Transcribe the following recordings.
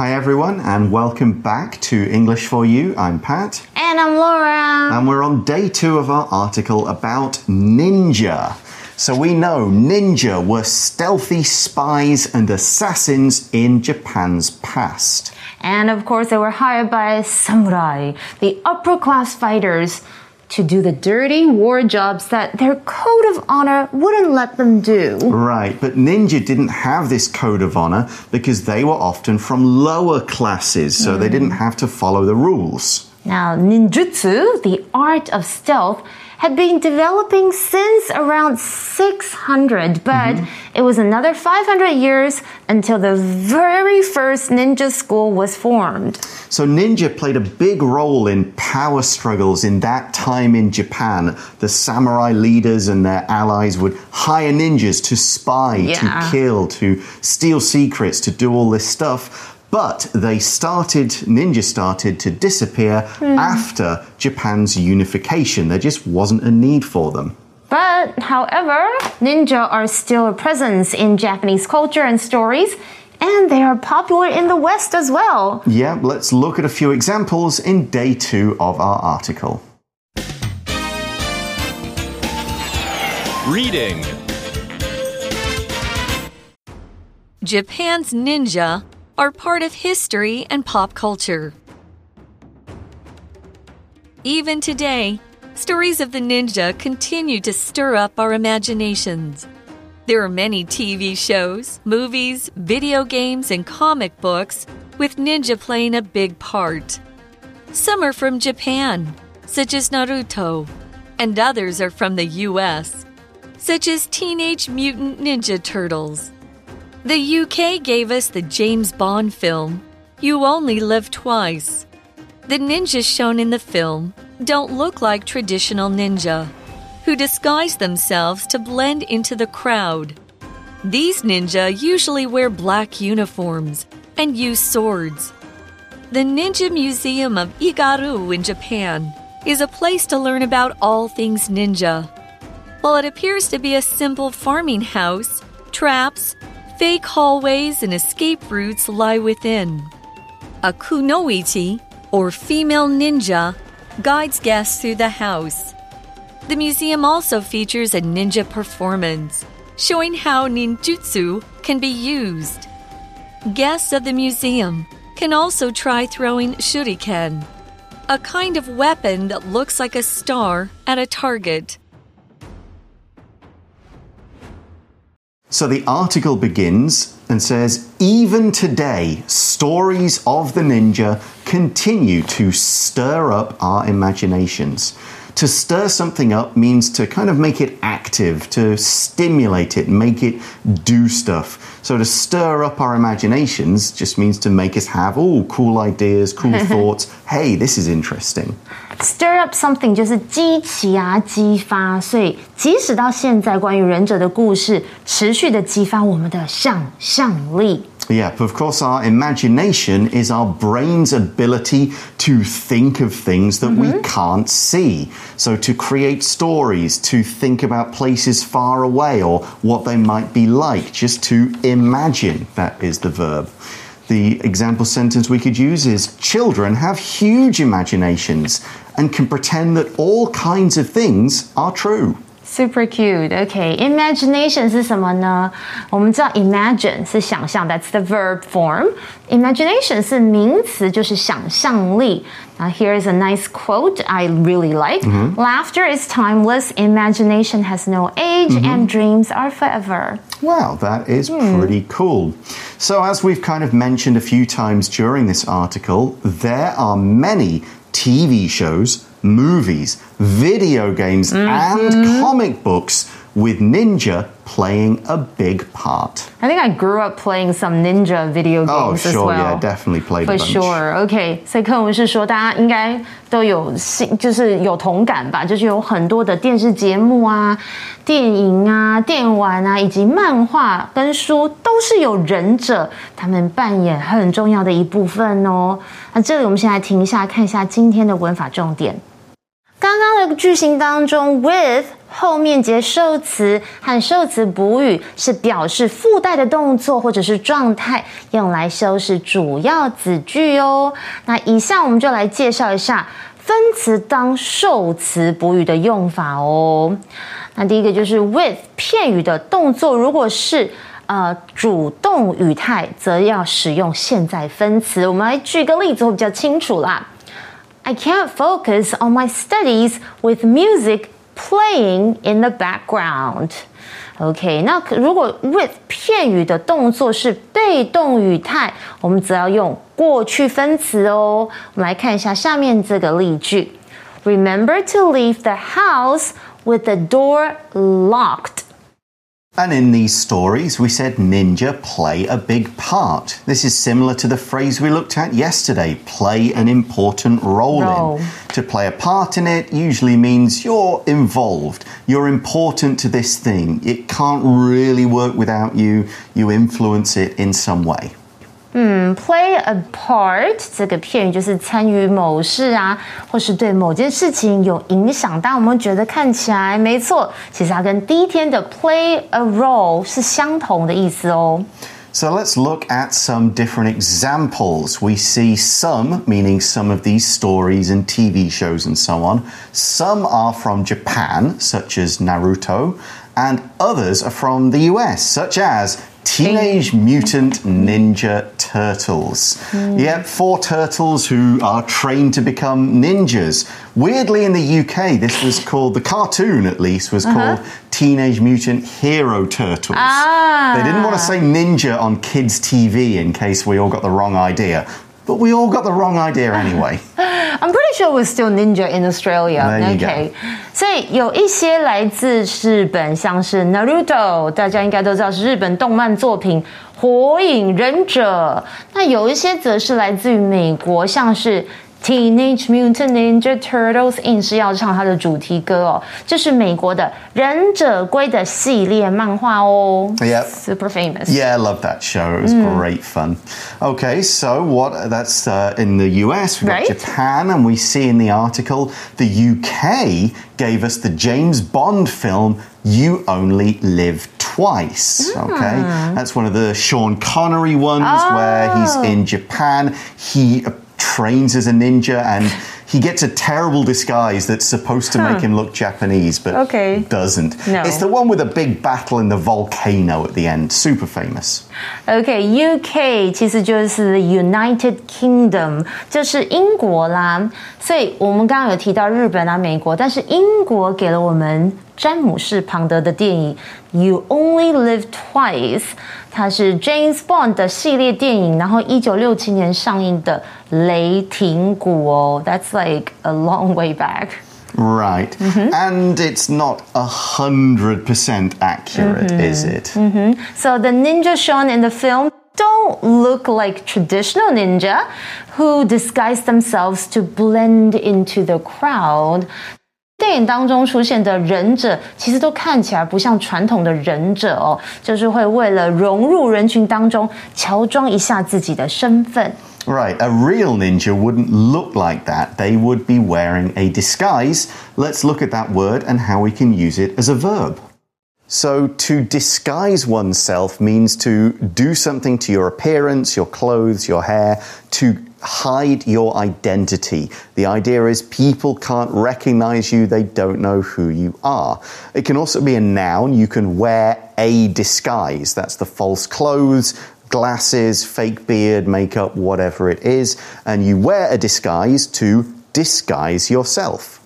Hi, everyone, and welcome back to English for You. I'm Pat. And I'm Laura. And we're on day two of our article about ninja. So we know ninja were stealthy spies and assassins in Japan's past. And of course, they were hired by samurai, the upper class fighters to do the dirty war jobs that their code of honor wouldn't let them do. Right, but ninja didn't have this code of honor because they were often from lower classes, so mm. they didn't have to follow the rules. Now, ninjutsu, the art of stealth, had been developing since around 600, but mm -hmm. it was another 500 years until the very first ninja school was formed. So, ninja played a big role in power struggles in that time in Japan. The samurai leaders and their allies would hire ninjas to spy, yeah. to kill, to steal secrets, to do all this stuff. But they started, ninja started to disappear mm. after Japan's unification. There just wasn't a need for them. But, however, ninja are still a presence in Japanese culture and stories, and they are popular in the West as well. Yeah, let's look at a few examples in day two of our article. Reading Japan's ninja are part of history and pop culture. Even today, stories of the ninja continue to stir up our imaginations. There are many TV shows, movies, video games, and comic books with ninja playing a big part. Some are from Japan, such as Naruto, and others are from the US, such as Teenage Mutant Ninja Turtles. The UK gave us the James Bond film, You Only Live Twice. The ninjas shown in the film don't look like traditional ninja, who disguise themselves to blend into the crowd. These ninja usually wear black uniforms and use swords. The Ninja Museum of Igaryu in Japan is a place to learn about all things ninja. While it appears to be a simple farming house, traps, Fake hallways and escape routes lie within. A kunoichi, or female ninja, guides guests through the house. The museum also features a ninja performance, showing how ninjutsu can be used. Guests of the museum can also try throwing shuriken, a kind of weapon that looks like a star at a target. So the article begins and says, even today, stories of the ninja continue to stir up our imaginations. To stir something up means to kind of make it active, to stimulate it, make it do stuff. So to stir up our imaginations just means to make us have, oh, cool ideas, cool thoughts. Hey, this is interesting Stir up something 就是激起啊，激发，所以即使到现在，关于忍者的故事持续的激发我们的想象力。Yeah, of course, our imagination is our brain's ability to think of things that mm -hmm. we mm-hmm. can't see. So, to create stories, to think about places far away or what they might be like, just to imagine. That is the verb. The example sentence we could use is Children have huge imaginations and can pretend that all kinds of things are true. Super cute. Okay, imagination 是什么呢？我们知道 imagine 是想象，that's the verb form. Imagination 是名词，就是想象力。Now here's a nice quote I really like. Mm -hmm. Laughter is timeless, imagination has no age, mm -hmm. and dreams are forever. Wow, that is hmm. pretty cool. So, as we've kind of mentioned a few times during this article, there are many TV shows movies, video games, mm -hmm. and mm-hmm. comic books with Ninja playing a big part. I think I grew up playing some Ninja video oh, games oh, sure, as well. Yeah, definitely played for sure. OK，所以课文是说，大家应该都有性，就是有同感吧？就是有很多的电视节目啊、电影啊、电玩啊，以及漫画跟书，都是有忍者他们扮演很重要的一部分哦。那这里我们先来停一下，看一下今天的文法重点。 刚刚的句型当中，with 后面接受词和受词补语是表示附带的动作或者是状态，用来修饰主要子句哦。那以下我们就来介绍一下分词当受词补语的用法哦。那第一个就是 with 片语的动作，如果是呃主动语态，则要使用现在分词。我们来举个例子会比较清楚啦。I can't focus on my studies with music playing in the background. OK，那如果 with 片语的动作是被动语态，我们则要用过去分词哦。我们来看一下下面这个例句：Remember to leave the house with the door locked. And in these stories, we said ninja play a big part. This is similar to the phrase we looked at yesterday play an important role, Role. in. To play a part in it usually means you're involved, you're important to this thing. It can't really work without you, you influence it in some way. Play a part 这个片语就是参与某事啊，或是对某件事情有影响。但我们觉得看起来没错，其实它跟第一天的 play a role 是相同的意思哦。 So let's look at some different examples. We see some, meaning some of these stories and TV shows and so on. Some are from Japan, such as Naruto, and others are from the US, such as Teenage Mutant Ninja Turtles. Yep, four turtles who are trained to become ninjas. Weirdly, in the UK, this was called, the cartoon at least, was called Teenage Mutant Hero Turtles. Ah. They didn't want to say ninja on kids' TV in case we all got the wrong idea. But we all got the wrong idea anyway. I'm pretty sure we're still ninja in Australia. OK，所以有一些来自日本，像是 Naruto，大家应该都知道是日本动漫作品《火影忍者》。那有一些则是来自于美国，像是 Teenage Mutant Ninja Turtles，硬是要唱它的主题歌哦，这是美国的《忍者龟》的系列漫画哦。 Yep. Super famous. Yeah, I love that show. It was great fun. Okay, so what? That's uh, in the US. We've got Right. Japan, and we see in the article the UK gave us the James Bond film "You Only Live Twice." Okay, that's one of the Sean Connery ones where he's in Japan. He uh, trains as a ninja and. He gets a terrible disguise that's supposed to make him look Japanese, but Okay. doesn't. No. It's the one with a big battle in the volcano at the end. Super famous. OK，UK、其实就是 United Kingdom，就是英国啦。所以我们刚刚有提到日本啊、美国，但是英国给了我们 詹姆士·庞德的电影《You Only Live Twice》，它是 James Bond 的系列电影，然后一九六七年上映的《雷霆谷》哦。That's like a long way back. Right. Mm -hmm. And it's not a 100% accurate, mm -hmm. is it? Mm -hmm. So the ninja shown in the film don't look like traditional ninja who disguise themselves to blend into the crowd. 电影当中出现的忍者，其实都看起来不像传统的忍者哦，就是会为了融入人群当中，乔装一下自己的身份。 Right. A real ninja wouldn't look like that. They would be wearing a disguise. Let's look at that word and how we can use it as a verb. So, to disguise oneself means to do something to your appearance, your clothes, your hair, to hide your identity. The idea is people can't recognize you, they don't know who you are. It can also be a noun. You can wear a disguise. That's the false clothes, glasses, fake beard, makeup, whatever it is. And you wear a disguise to disguise yourself.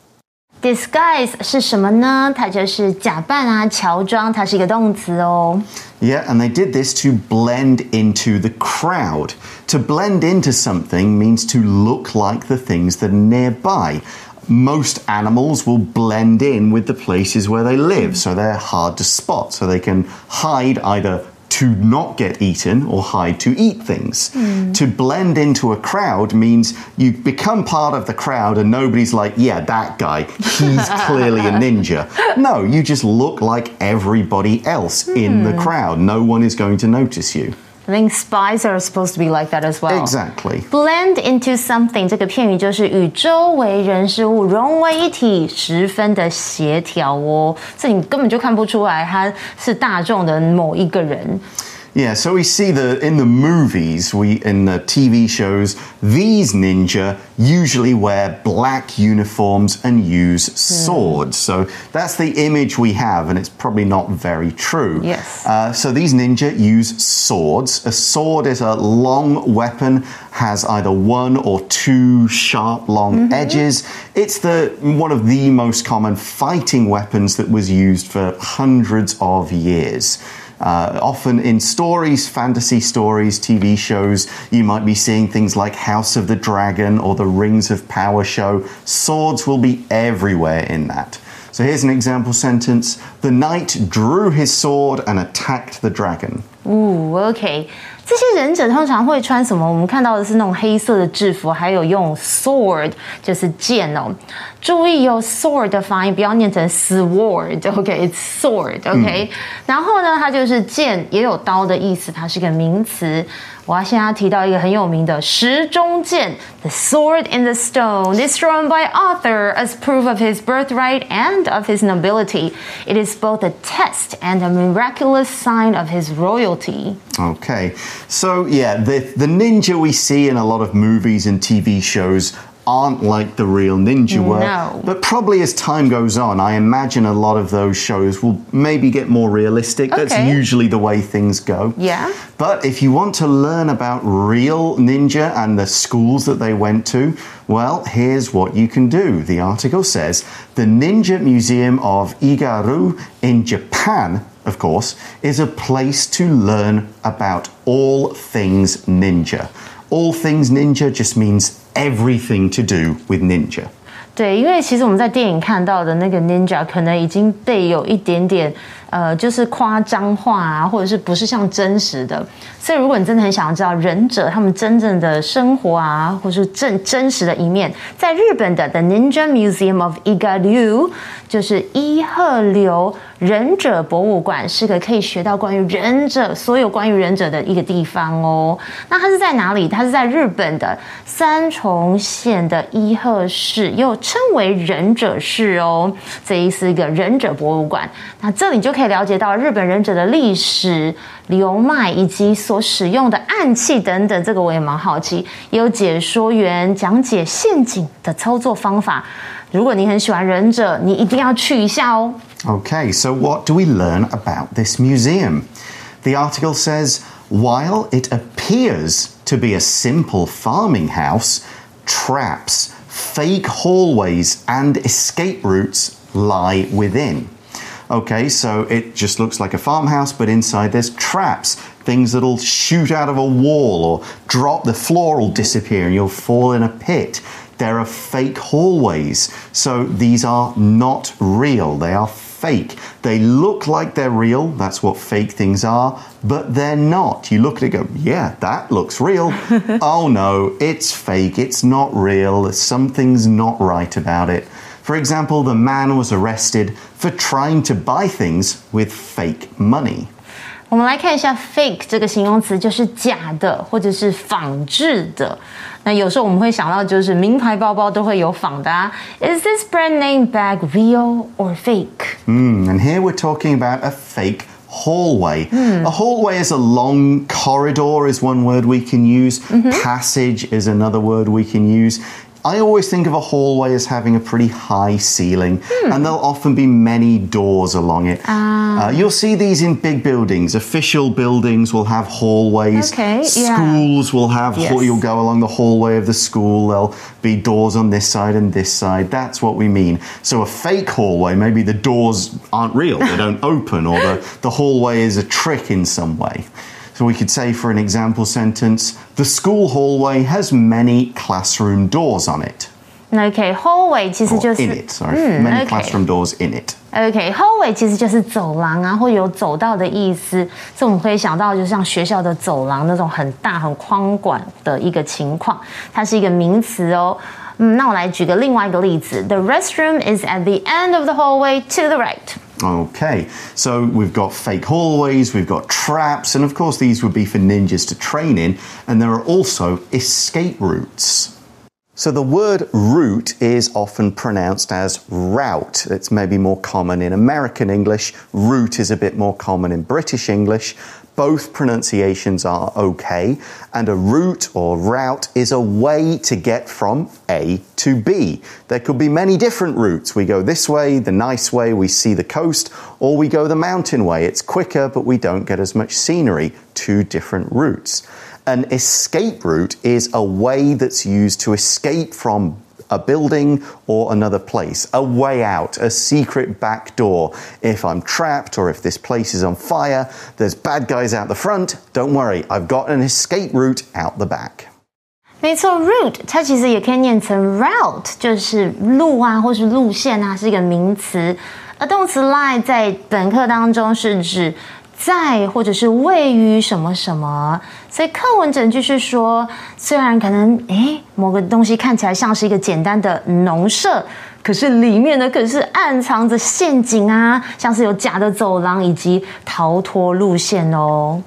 Disguise 是什么呢？它就是假扮啊、乔装，它是一个动词哦。 Yeah, and they did this to blend into the crowd. To blend into something means to look like the things that are nearby. Most animals will blend in with the places where they live, so they're hard to spot, so they can hide either to not get eaten or hide to eat things. Hmm. To blend into a crowd means you become part of the crowd and nobody's like, yeah, that guy, he's clearly a ninja. No, you just look like everybody else in the hmm. crowd. No one is going to notice you. I think spies are supposed to be like that as well. Exactly. Blend into something 这个片语就是与周围人事物融为一体，十分的协调哦。这你根本就看不出来他是大众的某一个人。Yeah, so we see the in the movies, we in the TV shows, these ninja usually wear black uniforms and use swords. So that's the image we have, and it's probably not very true. Yes. Uh, so these ninja use swords. A sword is a long weapon, has either one or two sharp, long edges. It's the one of the most common fighting weapons that was used for hundreds of years. Uh, often in stories, fantasy stories, TV shows, you might be seeing things like House of the Dragon or the Rings of Power show. Swords will be everywhere in that. So here's an example sentence The knight drew his sword and attacked the dragon. 哦，OK，这些忍者通常会穿什么？我们看到的是那种黑色的制服，还有用 sword，就是剑哦。 注意有 sword 的发音，不要念成 sword，OK，it's sword，OK、然后呢，它就是剑，也有刀的意思，它是个名词。我要现在提到一个很有名的石中剑，The Sword in the Stone is thrown by Arthur as proof of his birthright and of his nobility. It is both a test and a miraculous sign of his royalty. Okay, so yeah, the, the ninja we see in a lot of movies and TV shows aren't like the real ninja were. No. But probably as time goes on, I imagine a lot of those shows will maybe get more realistic. That's usually the way things go. Yeah. But if you want to learn about real ninja and the schools that they went to, well, here's what you can do. The article says the Ninja Museum of Igaryu in Japan, of course, is a place to learn about all things ninja. All things ninja just means everything to do with ninja. 对，因为其实我们在电影看到的那个 ninja 可能已经被有一点点呃，就是夸张化啊，或者是不是像真实的。所以如果你真的很想要知道忍者他们真正的生活啊，或是真真实的一面，在日本的 The Ninja Museum of Igaru 就是伊贺流忍者博物馆，是个可以学到关于忍者所有关于忍者的一个地方哦。那它是在哪里？它是在日本的三重县的伊贺市，又称为忍者市哦。这是一个忍者博物馆。那这里就可以了解到日本忍者的历史、流脉以及所使用的暗器等等。这个我也蛮好奇，也有解说员讲解陷阱的操作方法。如果你很喜欢忍者，你一定要去一下哦。Okay, so what do we learn about this museum? The article says while it appears to be a simple farming house, traps, fake hallways, and escape routes lie within. Okay, so it just looks like a farmhouse, but inside there's traps, things that'll shoot out of a wall or drop, the floor will disappear and you'll fall in a pit. There are fake hallways, so these are not real, they are fake. They look like they're real, that's what fake things are, but they're not. You look at it go, yeah, that looks real. oh no, it's fake, it's not real, something's not right about it. For example, the man was arrested for trying to buy things with fake money. 我们来看一下 fake 这个形容词，就是假的或者是仿制的。那有时候我们会想到，就是名牌包包都会有仿的啊。Is this brand name bag real or fake？ Mm, and here we're talking about a fake hallway. A hallway is a long corridor, is one word we can use. Passage is another word we can use. I always think of a hallway as having a pretty high ceiling, and there'll often be many doors along it. Uh, you'll see these in big buildings. Official buildings will have hallways. Okay, yeah. Schools will have. Yes. You'll go along the hallway of the school. There'll be doors on this side and this side. That's what we mean. So a fake hallway, maybe the doors aren't real, they don't open, or the, the hallway is a trick in some way. So we could say, for an example sentence, the school hallway has many classroom doors on it. 那 OK，hallway、其实 Or 就 in 是 it, sorry. many okay. classroom doors in it. OK，hallway、其实就是走廊啊，或有走道的意思。所以我们可以想到，就像学校的走廊那种很大、很宽广的一个情况，它是一个名词哦。嗯，那我来举个另外一个例子：The restroom is at the end of the hallway to the right。 Okay, so we've got fake hallways, we've got traps, and of course, these would be for ninjas to train in, and there are also escape routes. So the word route is often pronounced as route. It's maybe more common in American English. Route is a bit more common in British English. Both pronunciations are okay. And a route or route is a way to get from A to B. There could be many different routes. We go this way, the nice way, we see the coast, or we go the mountain way. It's quicker, but we don't get as much scenery. Two different routes. An escape route is a way that's used to escape from a building or another place, a way out, a secret back door. If I'm trapped or if this place is on fire, there's bad guys out the front. Don't worry, I've got an escape route out the back. 没错，route 它其实也可以念成 route，就是路啊，或是路线啊，是一个名词。而动词 lie 在本课当中是指 在或者是位于什么什么，所以课文整句是说，虽然可能诶某个东西看起来像是一个简单的农舍，可是里面呢可是暗藏着陷阱啊，像是有假的走廊以及逃脱路线哦。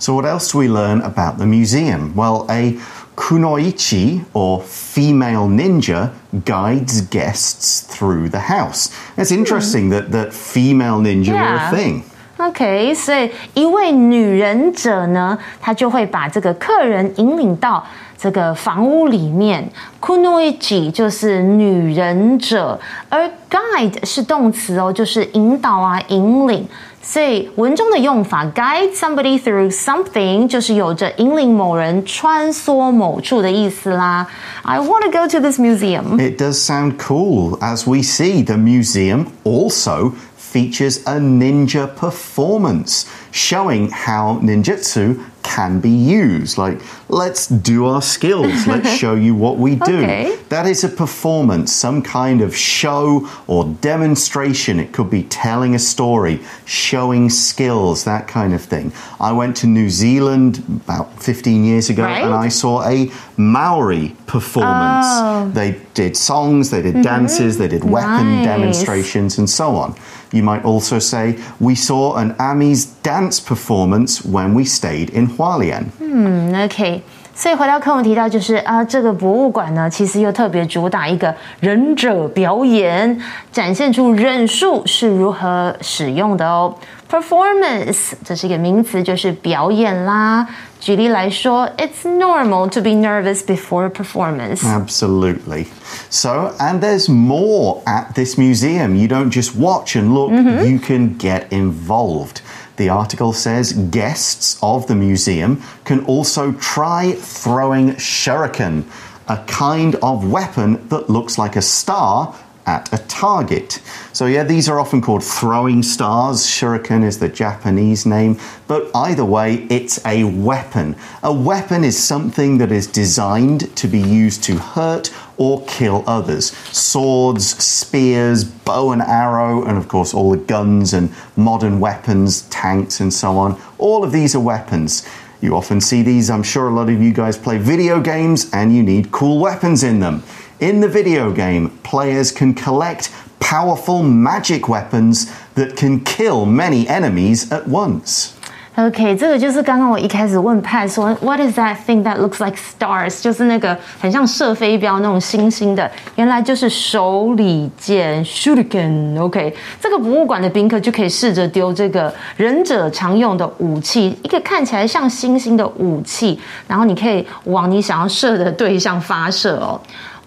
So what else do we learn about the museum? Well, a kunoichi or female ninja guides guests through the house. It's interesting that that female ninja were a Yeah. thing. OK，所以一位女忍者呢，她就会把这个客人引领到这个房屋里面。Kunoichi 就是女忍者，而 guide 是动词哦，就是引导啊、引领。所以文中的用法 guide somebody through something 就是有着引领某人穿梭某处的意思啦。I want to go to this museum. It does sound cool. As we see, the museum also features a ninja performance showing how ninjutsu can be used. Like, let's do our skills, let's show you what we do. Okay. That is a performance, some kind of show or demonstration. It could be telling a story, showing skills, that kind of thing. I went to New Zealand about 15 years ago Right. and I saw a Maori performance. Oh. They did songs, they did dances, they did weapon mm-hmm. Nice. demonstrations, and so on. You might also say, We saw an Amis dance performance when we stayed in Hualien. 嗯，OK。所以回到课文提到，就是啊，这个博物馆呢，其实又特别主打一个忍者表演，展现出忍术是如何使用的哦。Performance 这是一个名词，就是表演啦。举例来说，It's normal to be nervous before a performance。 Absolutely. So, and there's more at this museum. You don't just watch and look, you can get involved. The article says guests of the museum can also try throwing shuriken, a kind of weapon that looks like a star at a target. So, yeah, these are often called throwing stars. Shuriken is the Japanese name, but either way, it's a weapon. A weapon is something that is designed to be used to hurt or kill others. Swords, spears, bow and arrow, and of course, all the guns and modern weapons, tanks, and so on. All of these are weapons. You often see these. I'm sure a lot of you guys play video games and you need cool weapons in them. In the video game, players can collect powerful magic weapons that can kill many enemies at once. OK，这个就是刚刚我一开始问派说，What is that thing that looks like stars？就是那个很像射飞镖那种星星的，原来就是手里剑 shuriken。OK，这个博物馆的宾客就可以试着丢这个忍者常用的武器，一个看起来像星星的武器，然后你可以往你想要射的对象发射哦。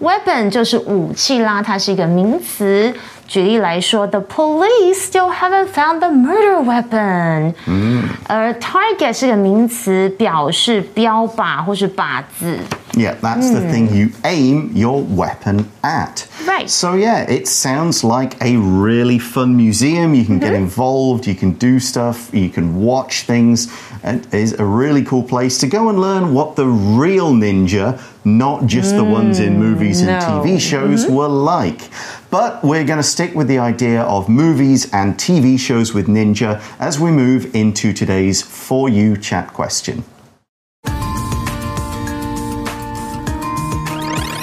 Weapon 就是武器啦，它是一个名词。举例来说，The police still haven't found the murder weapon。嗯，而 target 是个名词，表示标靶或是靶子。 Yeah, that's the thing you aim your weapon at. Right. So, yeah, it sounds like a really fun museum. You can get involved, you can do stuff, you can watch things. And it is a really cool place to go and learn what the real ninja, not just the ones in movies and mm, no. TV shows, mm-hmm. were like. But we're going to stick with the idea of movies and TV shows with ninja as we move into today's For You chat question.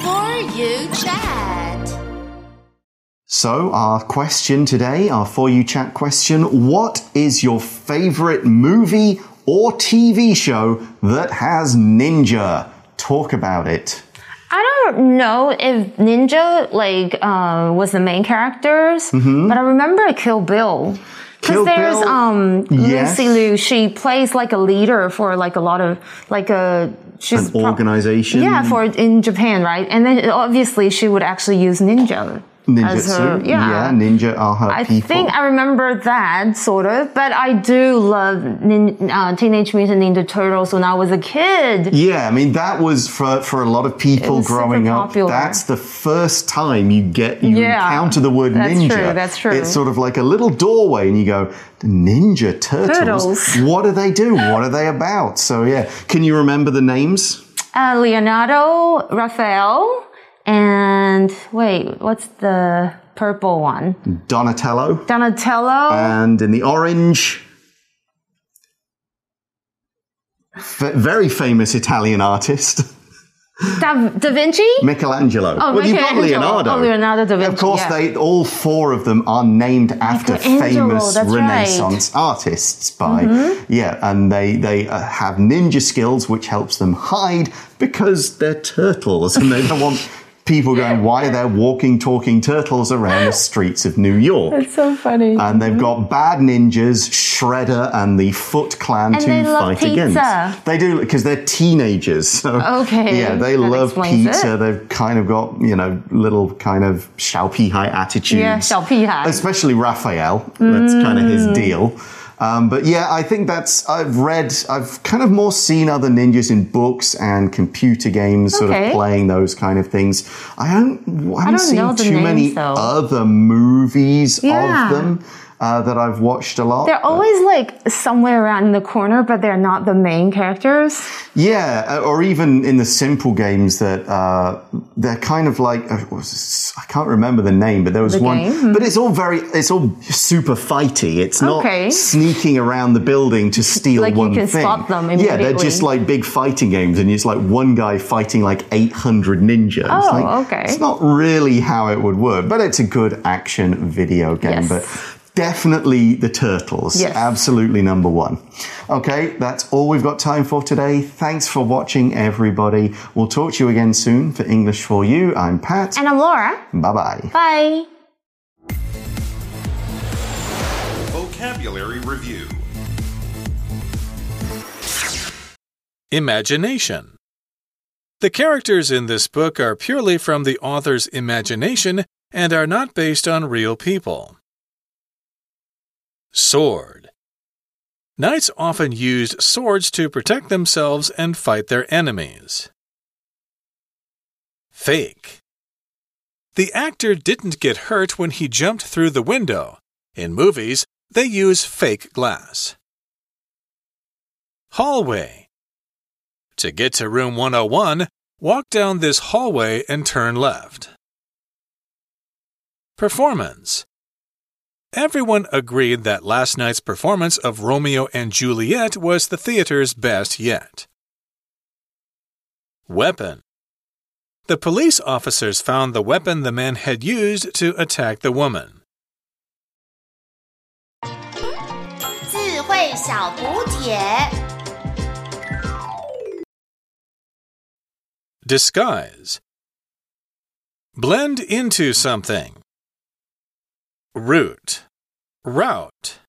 For you chat. So, our question today, our For You Chat question What is your favorite movie or TV show that has ninja? Talk about it. I don't know if Ninja like uh, was the main characters, but I remember Kill Bill. Mm-hmm. Kill Because there's Bill, um yes. Lucy Liu, she plays like a leader for like a lot of like a she's An pro- organization. yeah for in Japan, right? And then obviously she would actually use ninja as her Ninjutsu. yeah. ninja are her I people. think I remember that sort of, but I do love nin- uh, Teenage Mutant Ninja Turtles when I was a kid. Yeah, I mean that was for for a lot of people growing up. That's the first time you get you Yeah, encounter the word that's ninja. true, that's true. It's sort of like a little doorway, and you go, Ninja Turtles. Turtles. What do they do? What are they about? So yeah, can you remember the names? Uh, Leonardo, Raphael, and wait, what's the purple one? Donatello, Donatello. and in the orange. f- very famous Italian artist, Da, da Vinci? Michelangelo. Oh, well, you've got Michelangelo. Leonardo. Oh, Leonardo da Vinci, Of course, yeah. they all four of them are named after famous that's right. Mm-hmm. Renaissance artists. By yeah, and they they uh, have ninja skills, which helps them hide because they're turtles, and they don't want people going, why are there walking, talking turtles around the streets of New York? That's so funny. And they've mm-hmm. got bad ninjas, Shredder, and the Foot Clan and to fight pizza. against. They do because they're teenagers. So, okay. Yeah, they that love pizza. It. They've kind of got you know little kind of Xiao high attitudes. Yeah, Xiao high. Especially Raphael. Mm. That's kind of his deal. Um, but yeah, I think that's, I've read, I've kind of more seen other ninjas in books and computer games, sort Okay. of playing those kind of things. I don't, I haven't don't seen too many though. other movies Yeah. of them uh, that I've watched a lot. They're always like somewhere around in the corner, but they're not the main characters. Yeah, or even in the simple games that uh, they're kind of like uh, what was this? I can't remember the name, but there was The one. game? But it's all very, it's all super fighty. It's not Okay. sneaking around the building to steal Like you one can thing. spot them yeah, they're just like big fighting games, and it's like one guy fighting like eight hundred ninjas. It's Oh, like- okay. It's not really how it would work, but it's a good action video game. Yes. But definitely the turtles. Yes. Absolutely number one. Okay, that's all we've got time for today. Thanks for watching, everybody. We'll talk to you again soon for English for You. I'm Pat. And I'm Laura. Bye bye. Bye. Vocabulary Review Imagination. The characters in this book are purely from the author's imagination and are not based on real people. Sword. Knights often used swords to protect themselves and fight their enemies. Fake. The actor didn't get hurt when he jumped through the window. In movies, they use fake glass. Hallway. To get to room 101, walk down this hallway and turn left. Performance. Everyone agreed that last night's performance of Romeo and Juliet was the theater's best yet. Weapon. The police officers found the weapon the man had used to attack the woman. 智慧小补帖。 Disguise. Blend into something. Route. Route.